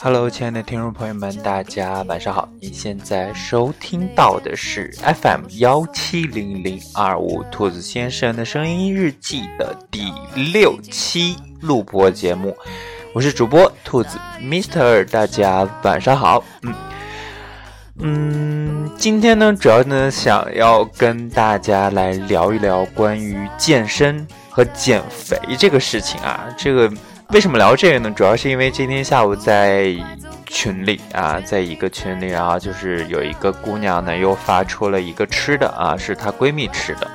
Hello，亲爱的听众朋友们，大家晚上好！你现在收听到的是 FM 幺七零零二五兔子先生的声音日记的第六期录播节目，我是主播兔子 Mister，大家晚上好。嗯嗯，今天呢，主要呢想要跟大家来聊一聊关于健身和减肥这个事情啊，这个。为什么聊这个呢？主要是因为今天下午在群里啊，在一个群里，啊就是有一个姑娘呢，又发出了一个吃的啊，是她闺蜜吃的，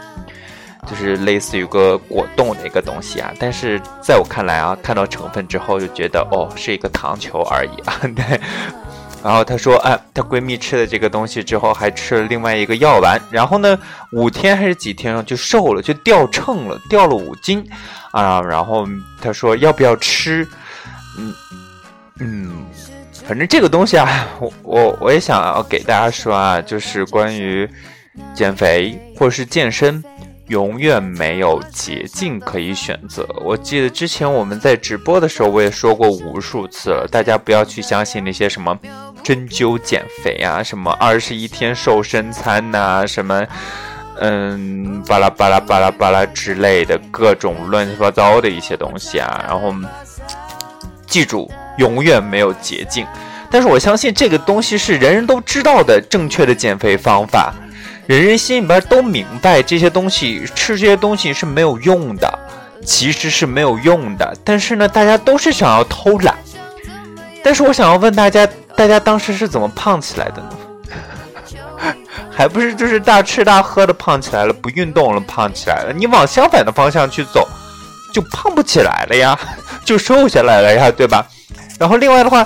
就是类似于个果冻的一个东西啊。但是在我看来啊，看到成分之后就觉得哦，是一个糖球而已啊。对。然后她说，哎，她闺蜜吃了这个东西之后，还吃了另外一个药丸，然后呢，五天还是几天就瘦了，就掉秤了，掉了五斤。啊，然后她说要不要吃？嗯嗯，反正这个东西啊，我我我也想要给大家说啊，就是关于减肥或是健身，永远没有捷径可以选择。我记得之前我们在直播的时候，我也说过无数次了，大家不要去相信那些什么针灸减肥啊，什么二十一天瘦身餐呐，什么。嗯，巴拉巴拉巴拉巴拉之类的各种乱七八糟的一些东西啊，然后记住，永远没有捷径。但是我相信这个东西是人人都知道的正确的减肥方法，人人心里边都明白这些东西吃这些东西是没有用的，其实是没有用的。但是呢，大家都是想要偷懒。但是我想要问大家，大家当时是怎么胖起来的呢？还不是就是大吃大喝的胖起来了，不运动了胖起来了。你往相反的方向去走，就胖不起来了呀，就瘦下来了呀，对吧？然后另外的话，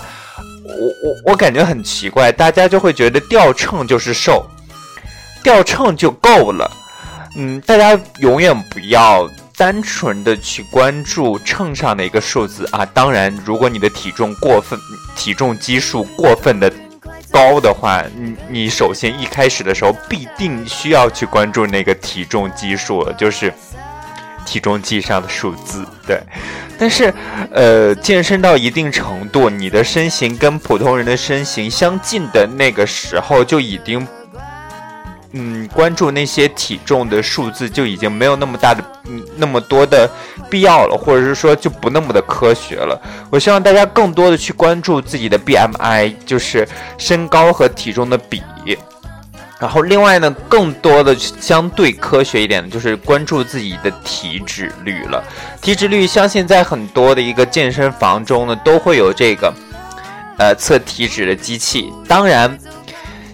我我我感觉很奇怪，大家就会觉得掉秤就是瘦，掉秤就够了。嗯，大家永远不要单纯的去关注秤上的一个数字啊。当然，如果你的体重过分，体重基数过分的。高的话，你你首先一开始的时候必定需要去关注那个体重基数，就是体重计上的数字。对，但是呃，健身到一定程度，你的身形跟普通人的身形相近的那个时候，就已经。嗯，关注那些体重的数字就已经没有那么大的、嗯那么多的必要了，或者是说就不那么的科学了。我希望大家更多的去关注自己的 BMI，就是身高和体重的比。然后另外呢，更多的相对科学一点的就是关注自己的体脂率了。体脂率，相信在很多的一个健身房中呢，都会有这个呃测体脂的机器。当然。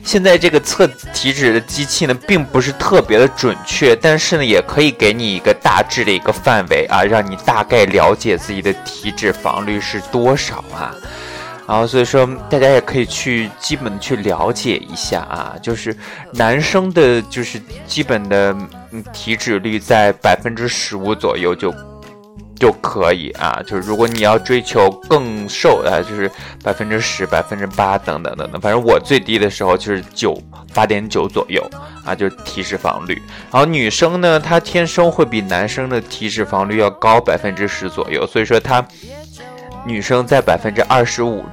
现在这个测体脂的机器呢，并不是特别的准确，但是呢，也可以给你一个大致的一个范围啊，让你大概了解自己的体脂肪率是多少啊。然后所以说，大家也可以去基本去了解一下啊，就是男生的，就是基本的嗯体脂率在百分之十五左右就。就可以啊，就是如果你要追求更瘦啊，就是百分之十、百分之八等等等等，反正我最低的时候就是九八点九左右啊，就是体脂肪率。然后女生呢，她天生会比男生的体脂肪率要高百分之十左右，所以说她女生在百分之二十五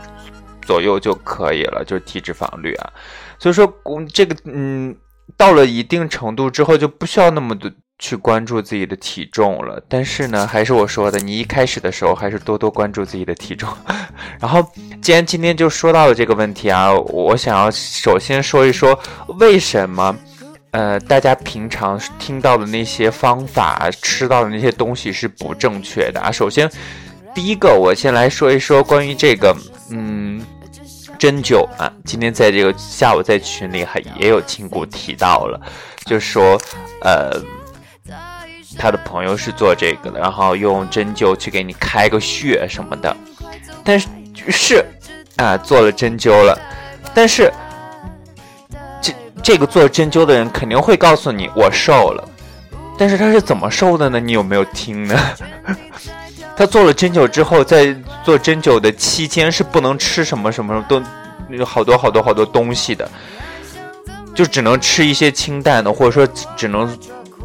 左右就可以了，就是体脂肪率啊。所以说，嗯这个嗯，到了一定程度之后就不需要那么多。去关注自己的体重了，但是呢，还是我说的，你一开始的时候还是多多关注自己的体重。然后，既然今天就说到了这个问题啊，我想要首先说一说为什么，呃，大家平常听到的那些方法、吃到的那些东西是不正确的啊。首先，第一个，我先来说一说关于这个，嗯，针灸啊。今天在这个下午在群里还也有亲故提到了，就说，呃。他的朋友是做这个的，然后用针灸去给你开个穴什么的，但是是啊，做了针灸了，但是这这个做针灸的人肯定会告诉你我瘦了，但是他是怎么瘦的呢？你有没有听呢？他做了针灸之后，在做针灸的期间是不能吃什么什么都有好多好多好多东西的，就只能吃一些清淡的，或者说只能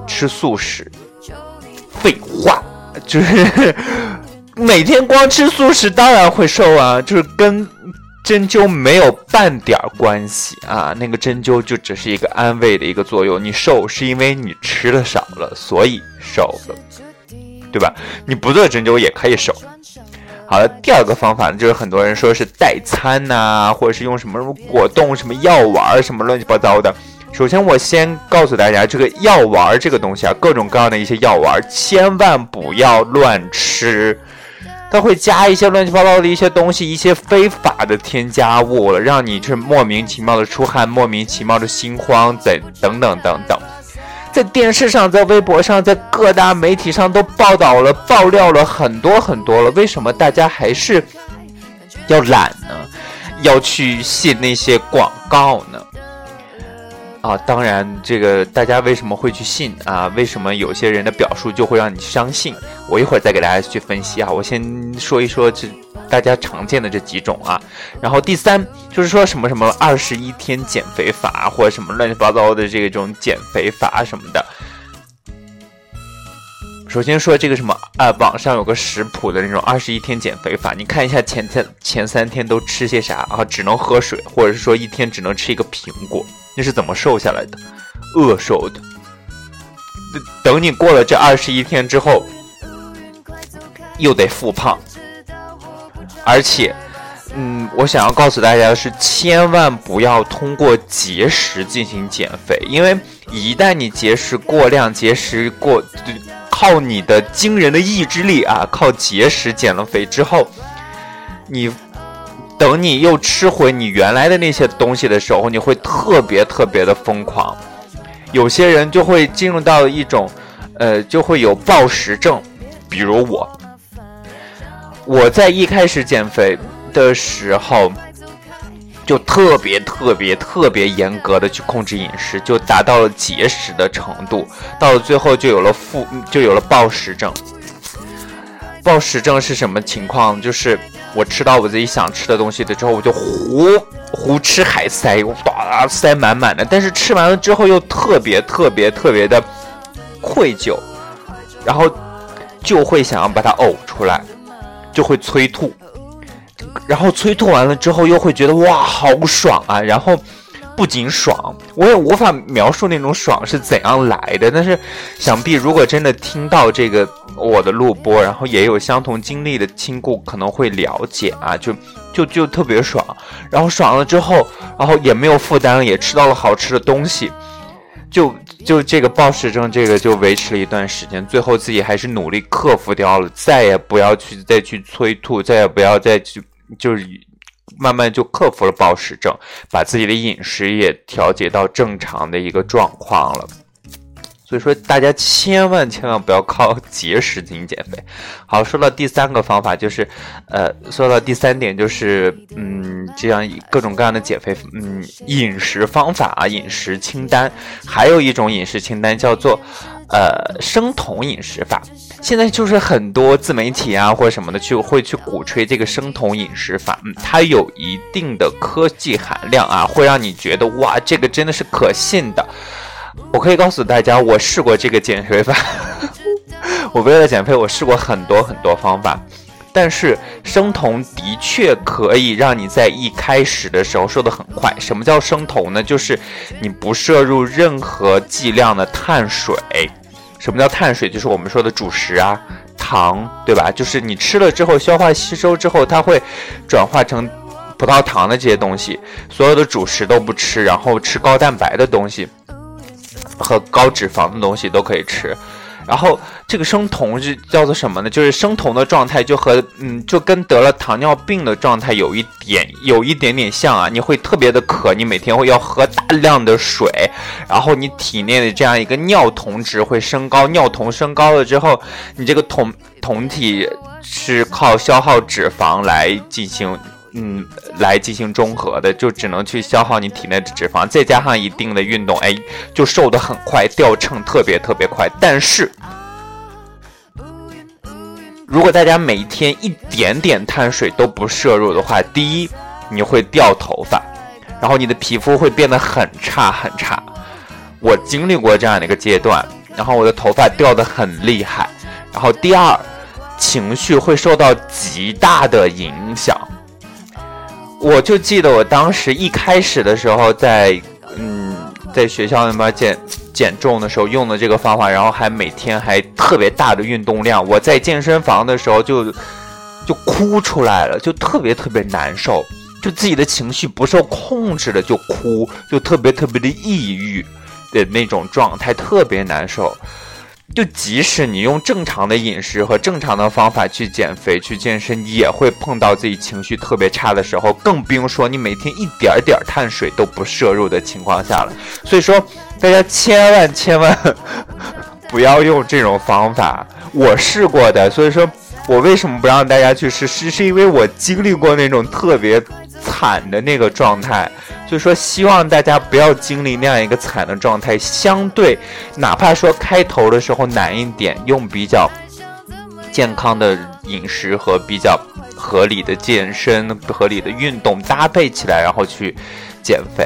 吃素食。废话，就是每天光吃素食当然会瘦啊，就是跟针灸没有半点关系啊。那个针灸就只是一个安慰的一个作用，你瘦是因为你吃的少了，所以瘦了，对吧？你不做针灸也可以瘦。好了，第二个方法呢，就是很多人说是代餐呐，或者是用什么什么果冻、什么药丸什么乱七八糟的。首先，我先告诉大家，这个药丸这个东西啊，各种各样的一些药丸，千万不要乱吃，它会加一些乱七八糟的一些东西，一些非法的添加物，让你是莫名其妙的出汗，莫名其妙的心慌，等等等等等。在电视上，在微博上，在各大媒体上都报道了、爆料了很多很多了，为什么大家还是要懒呢？要去信那些广告呢？啊，当然，这个大家为什么会去信啊？为什么有些人的表述就会让你相信？我一会儿再给大家去分析啊。我先说一说这大家常见的这几种啊。然后第三就是说什么什么二十一天减肥法，或者什么乱七八糟的这种减肥法什么的。首先说这个什么啊，网上有个食谱的那种二十一天减肥法，你看一下前三前三天都吃些啥啊？只能喝水，或者是说一天只能吃一个苹果。你是怎么瘦下来的？饿瘦的。等你过了这二十一天之后，又得复胖。而且，嗯，我想要告诉大家的是，千万不要通过节食进行减肥，因为一旦你节食过量、节食过，靠你的惊人的意志力啊，靠节食减了肥之后，你。等你又吃回你原来的那些东西的时候，你会特别特别的疯狂。有些人就会进入到一种，呃，就会有暴食症。比如我，我在一开始减肥的时候，就特别特别特别严格的去控制饮食，就达到了节食的程度。到了最后，就有了负，就有了暴食症。暴食症是什么情况？就是。我吃到我自己想吃的东西的之后，我就胡胡吃海塞，我叭塞满满的。但是吃完了之后又特别特别特别的愧疚，然后就会想要把它呕出来，就会催吐。然后催吐完了之后又会觉得哇好爽啊！然后不仅爽，我也无法描述那种爽是怎样来的。但是想必如果真的听到这个。我的录播，然后也有相同经历的亲故可能会了解啊，就就就特别爽，然后爽了之后，然后也没有负担，也吃到了好吃的东西，就就这个暴食症，这个就维持了一段时间，最后自己还是努力克服掉了，再也不要去再去催吐，再也不要再去，就是慢慢就克服了暴食症，把自己的饮食也调节到正常的一个状况了。所以说，大家千万千万不要靠节食进行减肥。好，说到第三个方法，就是，呃，说到第三点，就是，嗯，这样各种各样的减肥，嗯，饮食方法啊，饮食清单，还有一种饮食清单叫做，呃，生酮饮食法。现在就是很多自媒体啊或者什么的，去会去鼓吹这个生酮饮食法，嗯，它有一定的科技含量啊，会让你觉得哇，这个真的是可信的。我可以告诉大家，我试过这个减肥法。我为了减肥，我试过很多很多方法，但是生酮的确可以让你在一开始的时候瘦得很快。什么叫生酮呢？就是你不摄入任何剂量的碳水。什么叫碳水？就是我们说的主食啊，糖，对吧？就是你吃了之后，消化吸收之后，它会转化成葡萄糖的这些东西。所有的主食都不吃，然后吃高蛋白的东西。和高脂肪的东西都可以吃，然后这个生酮是叫做什么呢？就是生酮的状态就和嗯，就跟得了糖尿病的状态有一点有一点点像啊。你会特别的渴，你每天会要喝大量的水，然后你体内的这样一个尿酮值会升高，尿酮升高了之后，你这个酮酮体是靠消耗脂肪来进行。嗯，来进行中和的，就只能去消耗你体内的脂肪，再加上一定的运动，哎，就瘦得很快，掉秤特别特别快。但是，如果大家每天一点点碳水都不摄入的话，第一，你会掉头发，然后你的皮肤会变得很差很差。我经历过这样的一个阶段，然后我的头发掉的很厉害。然后第二。情绪会受到极大的影响。我就记得我当时一开始的时候，在嗯，在学校那边减减重的时候用的这个方法，然后还每天还特别大的运动量。我在健身房的时候就就哭出来了，就特别特别难受，就自己的情绪不受控制的就哭，就特别特别的抑郁的那种状态，特别难受。就即使你用正常的饮食和正常的方法去减肥、去健身，也会碰到自己情绪特别差的时候，更不用说你每天一点点碳水都不摄入的情况下了。所以说，大家千万千万 不要用这种方法。我试过的，所以说我为什么不让大家去试？是是因为我经历过那种特别惨的那个状态。就说希望大家不要经历那样一个惨的状态，相对，哪怕说开头的时候难一点，用比较健康的饮食和比较合理的健身、合理的运动搭配起来，然后去减肥、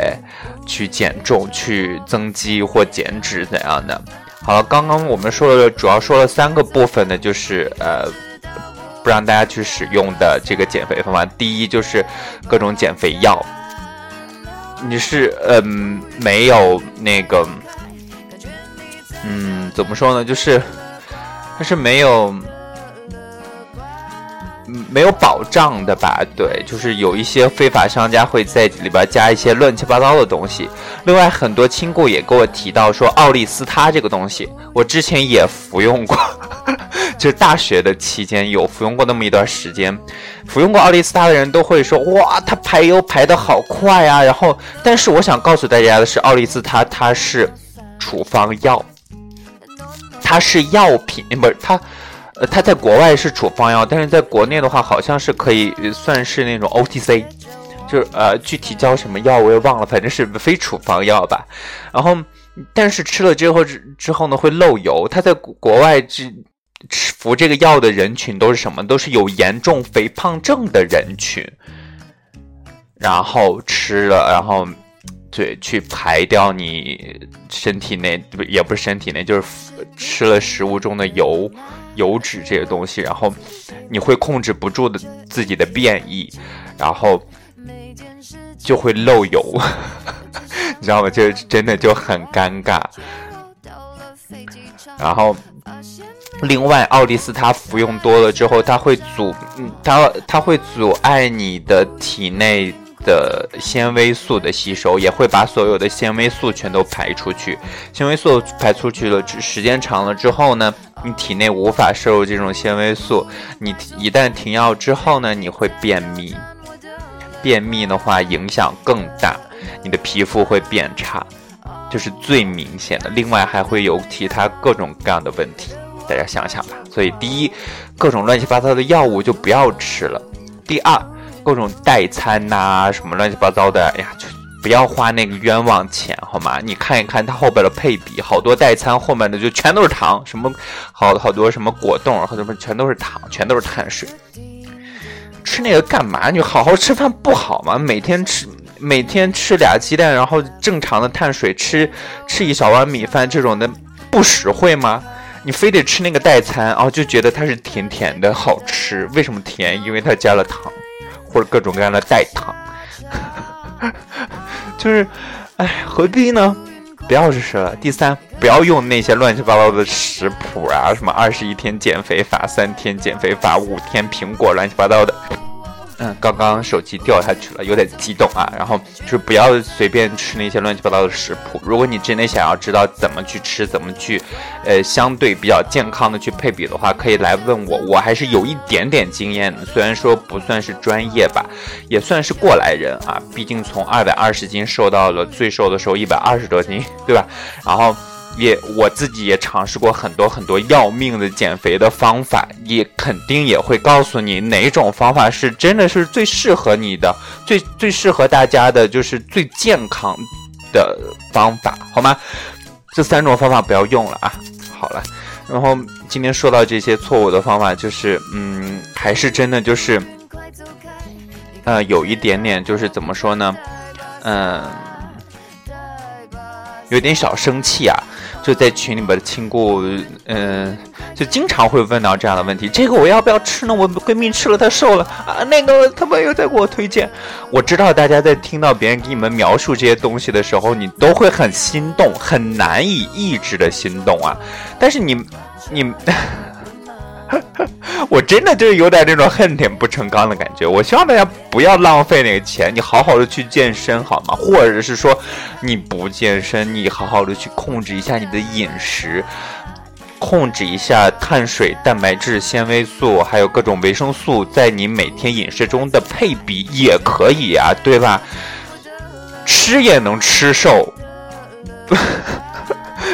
去减重、去增肌或减脂怎样的。好了，刚刚我们说了，主要说了三个部分呢，就是呃，不让大家去使用的这个减肥方法。第一就是各种减肥药。你是嗯没有那个嗯怎么说呢？就是它是没有没有保障的吧？对，就是有一些非法商家会在里边加一些乱七八糟的东西。另外，很多亲故也给我提到说奥利司他这个东西，我之前也服用过。就是大学的期间有服用过那么一段时间，服用过奥利司他的人都会说，哇，它排油排的好快啊。然后，但是我想告诉大家的是，奥利司他它是处方药，它是药品，不是它，呃，它在国外是处方药，但是在国内的话，好像是可以算是那种 OTC，就是呃，具体叫什么药我也忘了，反正是非处方药吧。然后，但是吃了之后之之后呢，会漏油。它在国外之。服这个药的人群都是什么？都是有严重肥胖症的人群，然后吃了，然后对去排掉你身体内也不是身体内，就是吃了食物中的油、油脂这些东西，然后你会控制不住的自己的便意，然后就会漏油，你知道吗？就真的就很尴尬，然后。另外，奥利司他服用多了之后，它会阻，嗯，它它会阻碍你的体内的纤维素的吸收，也会把所有的纤维素全都排出去。纤维素排出去了，时间长了之后呢，你体内无法摄入这种纤维素，你一旦停药之后呢，你会便秘，便秘的话影响更大，你的皮肤会变差，这是最明显的。另外还会有其他各种各样的问题。大家想想吧，所以第一，各种乱七八糟的药物就不要吃了；第二，各种代餐呐，什么乱七八糟的，哎呀，就不要花那个冤枉钱，好吗？你看一看它后边的配比，好多代餐后面的就全都是糖，什么好好多什么果冻和什么全都是糖，全都是碳水，吃那个干嘛？你好好吃饭不好吗？每天吃每天吃俩鸡蛋，然后正常的碳水吃吃一小碗米饭，这种的不实惠吗？你非得吃那个代餐哦，就觉得它是甜甜的好吃。为什么甜？因为它加了糖，或者各种各样的代糖。就是，哎，何必呢？不要吃了。第三，不要用那些乱七八糟的食谱啊，什么二十一天减肥法、三天减肥法、五天苹果，乱七八糟的。嗯，刚刚手机掉下去了，有点激动啊。然后就是不要随便吃那些乱七八糟的食谱。如果你真的想要知道怎么去吃，怎么去，呃，相对比较健康的去配比的话，可以来问我，我还是有一点点经验的。虽然说不算是专业吧，也算是过来人啊。毕竟从二百二十斤瘦到了最瘦的时候一百二十多斤，对吧？然后。也我自己也尝试过很多很多要命的减肥的方法，也肯定也会告诉你哪种方法是真的是最适合你的，最最适合大家的，就是最健康的方法，好吗？这三种方法不要用了啊！好了，然后今天说到这些错误的方法，就是嗯，还是真的就是，呃，有一点点就是怎么说呢？嗯，有点小生气啊。就在群里边的亲故，嗯，就经常会问到这样的问题：这个我要不要吃呢？我闺蜜吃了她瘦了啊，那个她朋友在给我推荐。我知道大家在听到别人给你们描述这些东西的时候，你都会很心动，很难以抑制的心动啊。但是你，你。我真的就是有点那种恨铁不成钢的感觉。我希望大家不要浪费那个钱，你好好的去健身好吗？或者是说你不健身，你好好的去控制一下你的饮食，控制一下碳水、蛋白质、纤维素，还有各种维生素在你每天饮食中的配比也可以呀，对吧？吃也能吃瘦。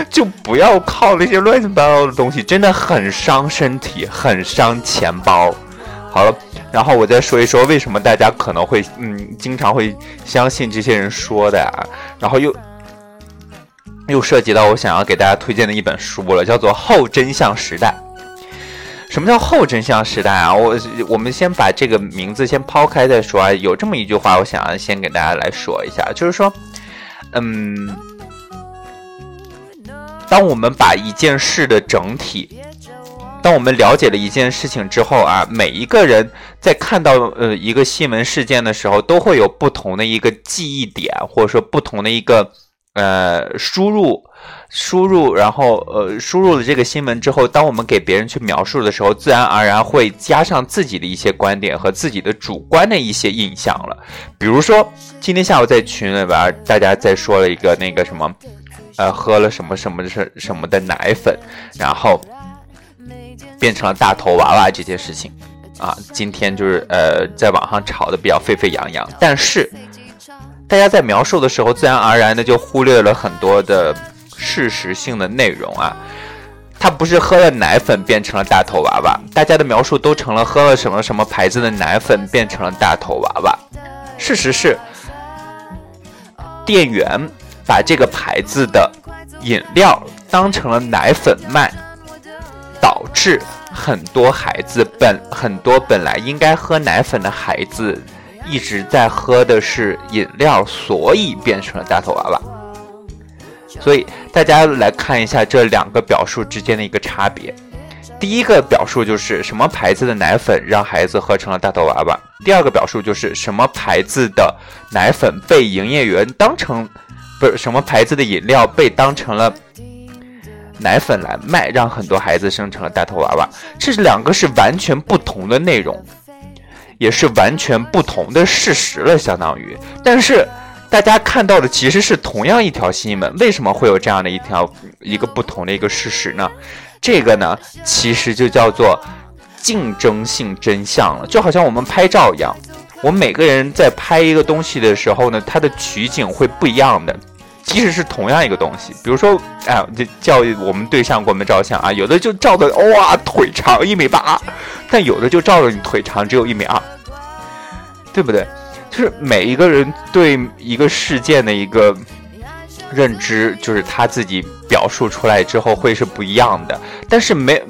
就不要靠那些乱七八糟的东西，真的很伤身体，很伤钱包。好了，然后我再说一说为什么大家可能会嗯经常会相信这些人说的啊，然后又又涉及到我想要给大家推荐的一本书了，叫做《后真相时代》。什么叫后真相时代啊？我我们先把这个名字先抛开再说啊。有这么一句话，我想要先给大家来说一下，就是说，嗯。当我们把一件事的整体，当我们了解了一件事情之后啊，每一个人在看到呃一个新闻事件的时候，都会有不同的一个记忆点，或者说不同的一个呃输入输入，然后呃输入了这个新闻之后，当我们给别人去描述的时候，自然而然会加上自己的一些观点和自己的主观的一些印象了。比如说今天下午在群里边，大家在说了一个那个什么。呃，喝了什么什么什什么的奶粉，然后变成了大头娃娃这件事情啊，今天就是呃，在网上炒的比较沸沸扬扬。但是大家在描述的时候，自然而然的就忽略了很多的事实性的内容啊。他不是喝了奶粉变成了大头娃娃，大家的描述都成了喝了什么什么牌子的奶粉变成了大头娃娃。事实是，店员。把这个牌子的饮料当成了奶粉卖，导致很多孩子本很多本来应该喝奶粉的孩子一直在喝的是饮料，所以变成了大头娃娃。所以大家来看一下这两个表述之间的一个差别。第一个表述就是什么牌子的奶粉让孩子喝成了大头娃娃，第二个表述就是什么牌子的奶粉被营业员当成。不是什么牌子的饮料被当成了奶粉来卖，让很多孩子生成了大头娃娃。这是两个是完全不同的内容，也是完全不同的事实了，相当于。但是大家看到的其实是同样一条新闻，为什么会有这样的一条一个不同的一个事实呢？这个呢，其实就叫做竞争性真相了，就好像我们拍照一样，我们每个人在拍一个东西的时候呢，它的取景会不一样的。即使是同样一个东西，比如说，哎，就叫我们对象给我们照相啊，有的就照的哇腿长一米八，但有的就照着你腿长只有一米二，对不对？就是每一个人对一个事件的一个认知，就是他自己表述出来之后会是不一样的。但是没，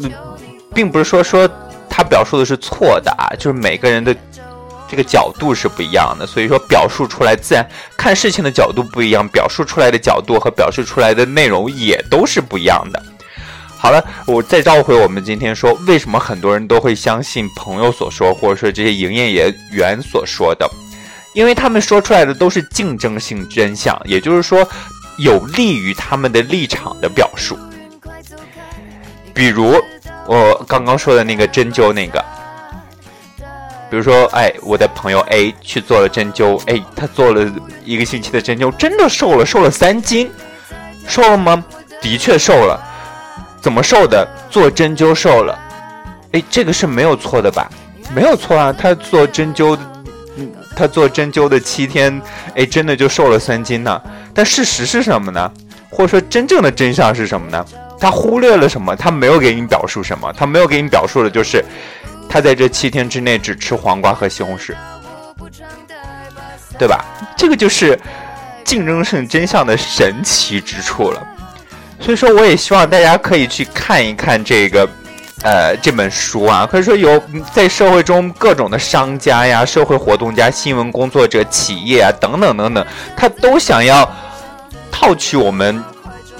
并不是说说他表述的是错的啊，就是每个人的。这个角度是不一样的，所以说表述出来自然看事情的角度不一样，表述出来的角度和表述出来的内容也都是不一样的。好了，我再召回我们今天说，为什么很多人都会相信朋友所说，或者说这些营业员所说的？因为他们说出来的都是竞争性真相，也就是说有利于他们的立场的表述。比如我刚刚说的那个针灸那个。比如说，哎，我的朋友 A 去做了针灸，哎，他做了一个星期的针灸，真的瘦了，瘦了三斤，瘦了吗？的确瘦了，怎么瘦的？做针灸瘦了，哎，这个是没有错的吧？没有错啊，他做针灸，他做针灸的七天，哎，真的就瘦了三斤呢。但事实是什么呢？或者说真正的真相是什么呢？他忽略了什么？他没有给你表述什么？他没有给你表述的就是。他在这七天之内只吃黄瓜和西红柿，对吧？这个就是竞争性真相的神奇之处了。所以说，我也希望大家可以去看一看这个，呃，这本书啊。可以说，有在社会中各种的商家呀、社会活动家、新闻工作者、企业啊等等等等，他都想要套取我们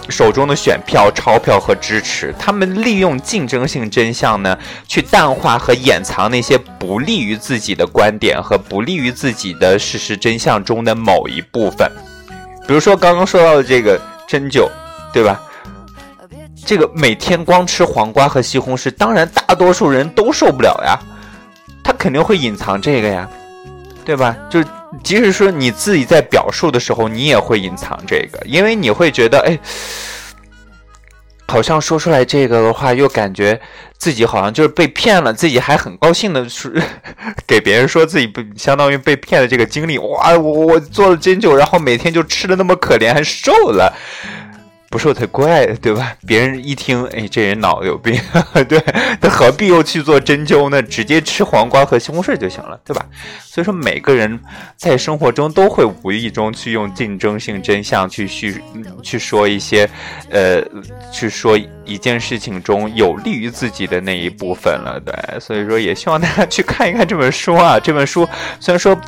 手中的选票、钞票和支持，他们利用竞争性真相呢，去淡化和掩藏那些不利于自己的观点和不利于自己的事实真相中的某一部分。比如说刚刚说到的这个针灸，对吧？这个每天光吃黄瓜和西红柿，当然大多数人都受不了呀，他肯定会隐藏这个呀，对吧？就。即使说你自己在表述的时候，你也会隐藏这个，因为你会觉得，哎，好像说出来这个的话，又感觉自己好像就是被骗了，自己还很高兴的说 给别人说自己被相当于被骗的这个经历，哇，我我做了针灸，然后每天就吃的那么可怜，还瘦了。不瘦才怪，对吧？别人一听，哎，这人脑子有病，对，他何必又去做针灸呢？直接吃黄瓜和西红柿就行了，对吧？所以说，每个人在生活中都会无意中去用竞争性真相去叙去说一些，呃，去说一件事情中有利于自己的那一部分了，对。所以说，也希望大家去看一看这本书啊。这本书虽然说。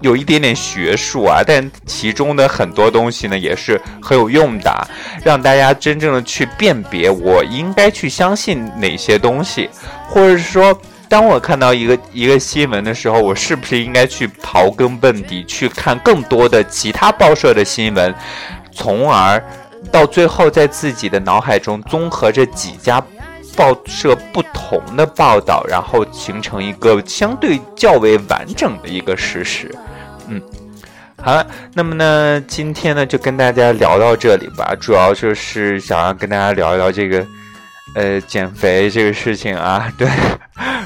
有一点点学术啊，但其中的很多东西呢也是很有用的，让大家真正的去辨别我应该去相信哪些东西，或者是说，当我看到一个一个新闻的时候，我是不是应该去刨根问底，去看更多的其他报社的新闻，从而到最后在自己的脑海中综合这几家。报社不同的报道，然后形成一个相对较为完整的一个事实。嗯，好了，那么呢，今天呢就跟大家聊到这里吧，主要就是想要跟大家聊一聊这个呃减肥这个事情啊，对。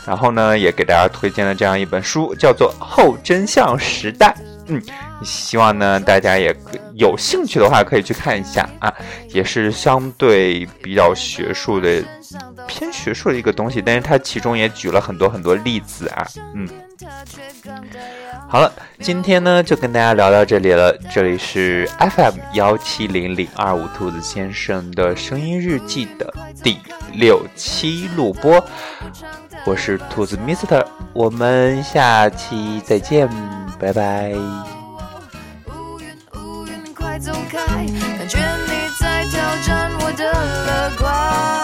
然后呢，也给大家推荐了这样一本书，叫做《后真相时代》。嗯，希望呢大家也有兴趣的话可以去看一下啊，也是相对比较学术的。偏学术的一个东西，但是它其中也举了很多很多例子啊，嗯。好了，今天呢就跟大家聊到这里了。这里是 FM 幺七零零二五兔子先生的声音日记的第六期录播，我是兔子 Mr，我们下期再见，拜拜。感觉你在挑战我的乐观。